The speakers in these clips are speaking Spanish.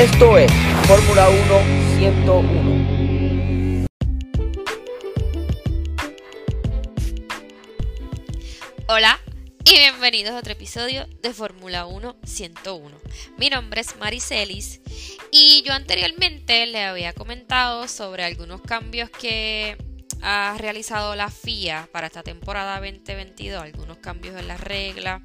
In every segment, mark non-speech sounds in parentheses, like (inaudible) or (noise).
Esto es Fórmula 1 101. Hola y bienvenidos a otro episodio de Fórmula 1 101. Mi nombre es Maricelis y yo anteriormente le había comentado sobre algunos cambios que ha realizado la FIA para esta temporada 2022, algunos cambios en las reglas,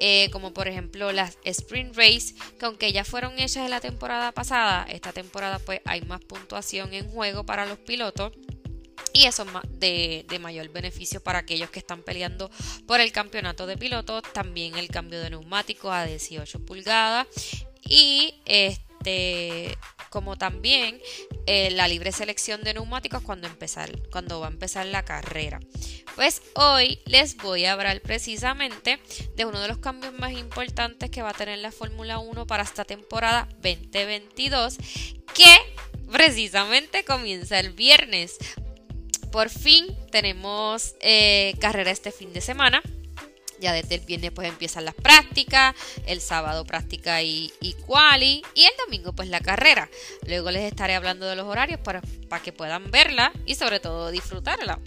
eh, como por ejemplo las Sprint Race, que aunque ya fueron hechas en la temporada pasada, esta temporada pues hay más puntuación en juego para los pilotos. Y eso es de, de mayor beneficio para aquellos que están peleando por el campeonato de pilotos. También el cambio de neumáticos a 18 pulgadas. Y este como también eh, la libre selección de neumáticos cuando, empezar, cuando va a empezar la carrera. Pues hoy les voy a hablar precisamente de uno de los cambios más importantes que va a tener la Fórmula 1 para esta temporada 2022, que precisamente comienza el viernes. Por fin tenemos eh, carrera este fin de semana. Ya desde el viernes pues empiezan las prácticas, el sábado práctica y, y quali y el domingo pues la carrera. Luego les estaré hablando de los horarios para, para que puedan verla y sobre todo disfrutarla.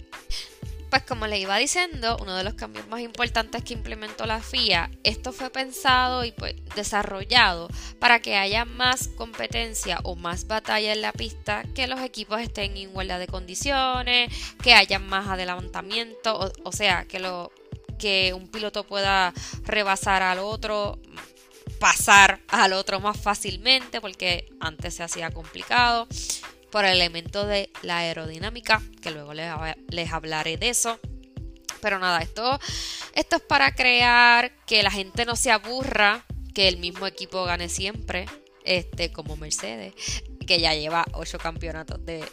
Pues como les iba diciendo, uno de los cambios más importantes que implementó la FIA, esto fue pensado y pues desarrollado para que haya más competencia o más batalla en la pista, que los equipos estén en igualdad de condiciones, que haya más adelantamiento, o, o sea, que lo, que un piloto pueda rebasar al otro, pasar al otro más fácilmente, porque antes se hacía complicado, por el elemento de la aerodinámica, que luego les, hablaré de eso. Pero nada, esto, esto es para crear que la gente no se aburra, que el mismo equipo gane siempre, este, como Mercedes, que ya lleva ocho campeonatos de,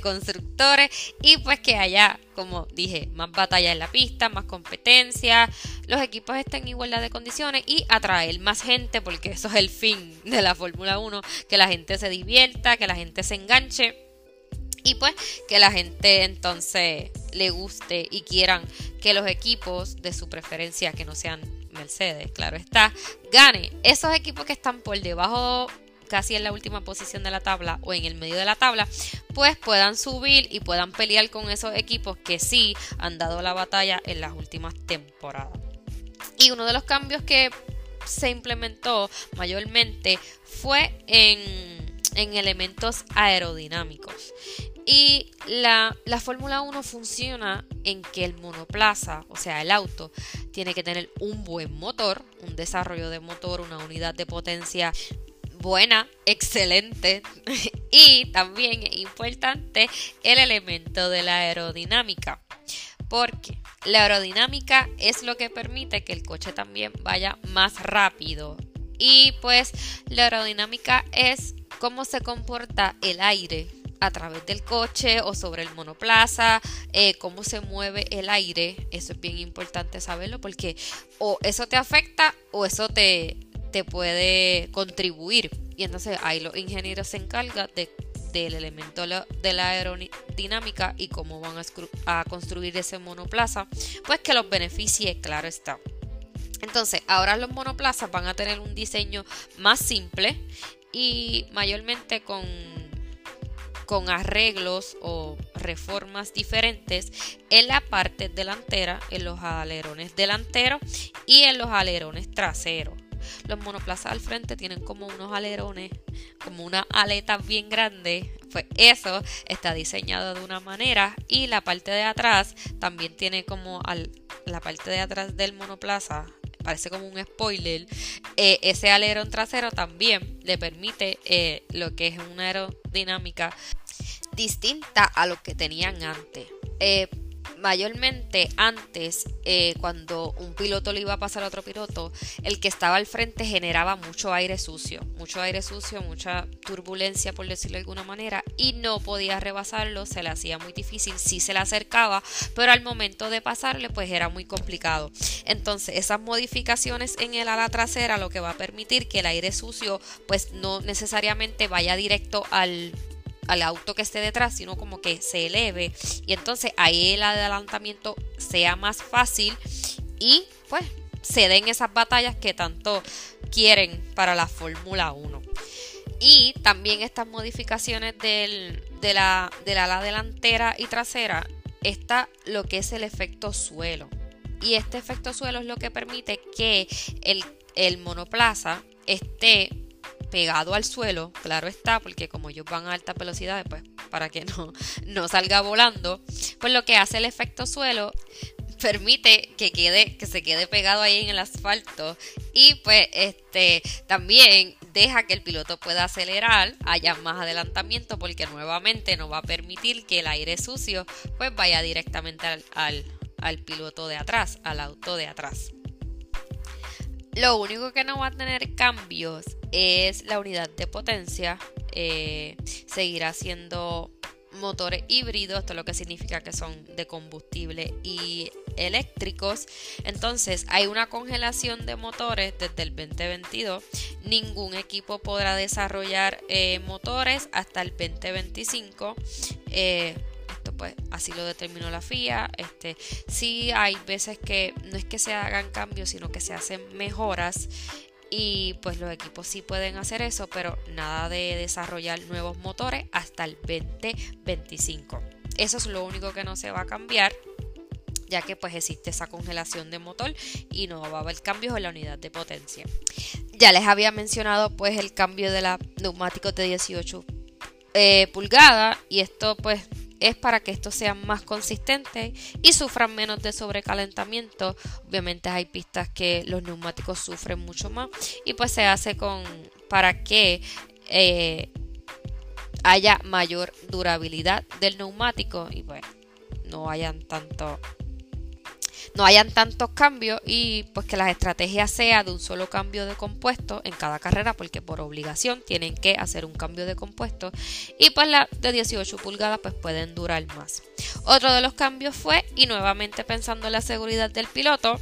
constructores y pues que haya, como dije, más batalla en la pista, más competencia, los equipos estén en igualdad de condiciones y atraer más gente, porque eso es el fin de la Fórmula 1, que la gente se divierta, que la gente se enganche y pues que la gente entonces le guste y quieran que los equipos de su preferencia, que no sean Mercedes, claro está, gane. Esos equipos que están por debajo casi en la última posición de la tabla o en el medio de la tabla, pues puedan subir y puedan pelear con esos equipos que sí han dado la batalla en las últimas temporadas. Y uno de los cambios que se implementó mayormente fue en, elementos aerodinámicos. Y la, la Fórmula 1 funciona en que el monoplaza, o sea, el auto, tiene que tener un buen motor, un desarrollo de motor, una unidad de potencia buena, excelente. (laughs) y también es importante el elemento de la aerodinámica. Porque la aerodinámica es lo que permite que el coche también vaya más rápido. Y pues la aerodinámica es cómo se comporta el aire a través del coche o sobre el monoplaza, eh, cómo se mueve el aire. Eso es bien importante saberlo porque o eso te afecta o eso te, te puede contribuir. Y entonces ahí los ingenieros se encargan de, del elemento de la aerodinámica y cómo van a, construir ese monoplaza, pues que los beneficie, claro está. Entonces, ahora los monoplazas van a tener un diseño más simple y mayormente con, con arreglos o reformas diferentes en la parte delantera, en los alerones delanteros y en los alerones traseros. Los monoplazas al frente tienen como unos alerones, como una aleta bien grande. Pues eso está diseñado de una manera y la parte de atrás también tiene como al, la parte de atrás del monoplaza parece como un spoiler, eh, ese alerón trasero también le permite eh, lo que es una aerodinámica distinta a lo que tenían antes. Eh, mayormente antes, eh, cuando un piloto le iba a pasar a otro piloto, el que estaba al frente generaba mucho aire sucio, mucho aire sucio, mucha turbulencia, por decirlo de alguna manera, y no podía rebasarlo, se le hacía muy difícil, sí se le acercaba, pero al momento de pasarle, pues era muy complicado. Entonces, esas modificaciones en el ala trasera lo que va a permitir que el aire sucio, pues no necesariamente vaya directo al al auto que esté detrás, sino como que se eleve y entonces ahí el adelantamiento sea más fácil y pues se den esas batallas que tanto quieren para la Fórmula 1. Y también estas modificaciones del, de, la, del ala delantera y trasera está lo que es el efecto suelo. Y este efecto suelo es lo que permite que el, el monoplaza esté pegado al suelo, claro está, porque como ellos van a alta velocidad, pues para que no, (laughs) no salga volando, pues lo que hace el efecto suelo permite que quede que se quede pegado ahí en el asfalto y pues este también deja que el piloto pueda acelerar haya más adelantamiento porque nuevamente no va a permitir que el aire sucio pues vaya directamente al, al piloto de atrás al auto de atrás lo único que no va a tener cambios es la unidad de potencia. Eh, seguirá siendo motores híbridos, esto lo que significa que son de combustible y eléctricos. Entonces hay una congelación de motores desde el 2022. Ningún equipo podrá desarrollar eh, motores hasta el 2025. Eh, esto pues así lo determinó la FIA. Este, sí hay veces que no es que se hagan cambios, sino que se hacen mejoras y pues los equipos sí pueden hacer eso, pero nada de desarrollar nuevos motores hasta el 2025. Eso es lo único que no se va a cambiar ya que pues existe esa congelación de motor y no va a haber cambios en la unidad de potencia. Ya les había mencionado pues el cambio de la neumáticos de 18 eh, pulgadas y esto pues es para que estos sean más consistentes y sufran menos de sobrecalentamiento. Obviamente hay pistas que los neumáticos sufren mucho más y pues se hace con para que eh, haya mayor durabilidad del neumático y pues no hayan tanto no hayan tantos cambios y pues que las estrategias sea de un solo cambio de compuesto en cada carrera porque por obligación tienen que hacer un cambio de compuesto y pues las de 18 pulgadas pues pueden durar más. Otro de los cambios fue y nuevamente pensando en la seguridad del piloto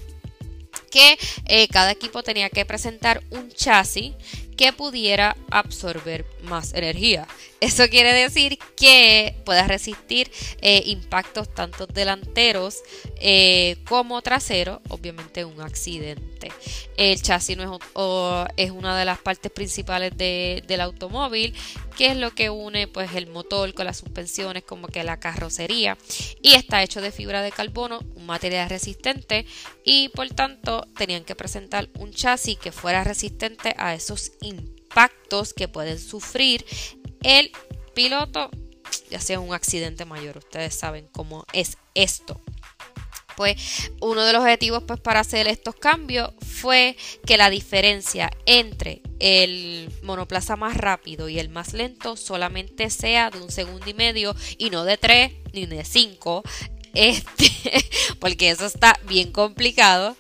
que eh, cada equipo tenía que presentar un chasis que pudiera absorber más energía. Eso quiere decir que pueda resistir eh, impactos tanto delanteros eh, como traseros, obviamente un accidente. El chasis es una de las partes principales del automóvil, que es lo que une pues el motor con las suspensiones, como que la carrocería, y está hecho de fibra de carbono, un material resistente, y por tanto tenían que presentar un chasis que fuera resistente a esos impactos que pueden sufrir el piloto, ya sea un accidente mayor. Ustedes saben cómo es esto. Pues uno de los objetivos pues, para hacer estos cambios fue que la diferencia entre el monoplaza más rápido y el más lento solamente sea de un segundo y medio y no de tres ni de cinco. Este, (laughs) porque eso está bien complicado.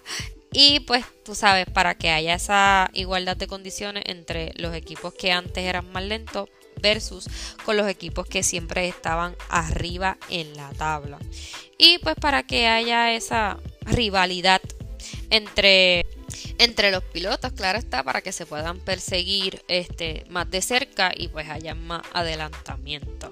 Y pues tú sabes, para que haya esa igualdad de condiciones entre los equipos que antes eran más lentos versus con los equipos que siempre estaban arriba en la tabla. Y pues para que haya esa rivalidad entre entre los pilotos, claro está, para que se puedan perseguir este, más de cerca y pues haya más adelantamiento.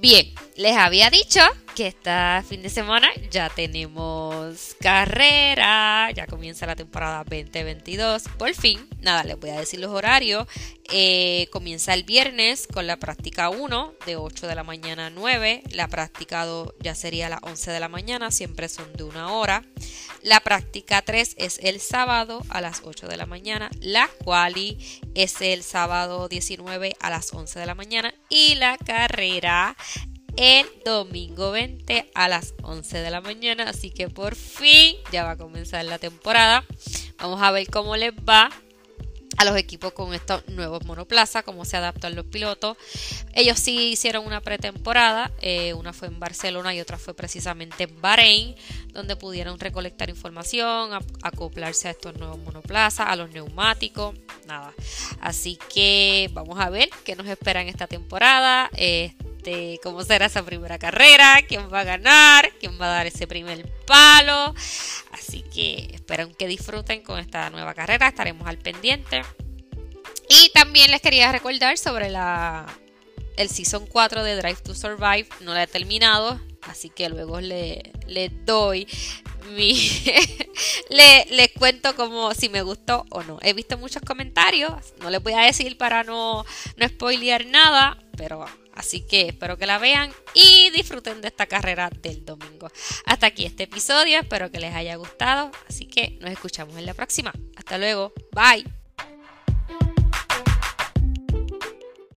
Bien, les había dicho que este fin de semana ya tenemos carrera, ya comienza la temporada 2022, por fin, nada, les voy a decir los horarios, eh, comienza el viernes con la práctica 1 de 8 de la mañana a 9, la práctica 2 ya sería a las 11 de la mañana, siempre son de una hora, la práctica 3 es el sábado a las 8 de la mañana, la quali es el sábado 19 a las 11 de la mañana. Y la carrera el domingo 20 a las 11 de la mañana. Así que por fin ya va a comenzar la temporada. Vamos a ver cómo les va a los equipos con estos nuevos monoplazas, cómo se adaptan los pilotos. Ellos sí hicieron una pretemporada, eh, una fue en Barcelona y otra fue precisamente en Bahrein, donde pudieron recolectar información, acoplarse a estos nuevos monoplazas, a los neumáticos, nada. Así que vamos a ver qué nos espera en esta temporada. Eh, cómo será esa primera carrera, quién va a ganar, quién va a dar ese primer palo. Así que espero que disfruten con esta nueva carrera, estaremos al pendiente. Y también les quería recordar sobre la el Season 4 de Drive to Survive, no la he terminado, así que luego le, le doy mi (laughs) le, les cuento como si me gustó o no. He visto muchos comentarios, no les voy a decir para no, no spoilear nada, pero así que espero que la vean y disfruten de esta carrera del domingo. Hasta aquí este episodio, espero que les haya gustado, así que nos escuchamos en la próxima. Hasta luego, bye.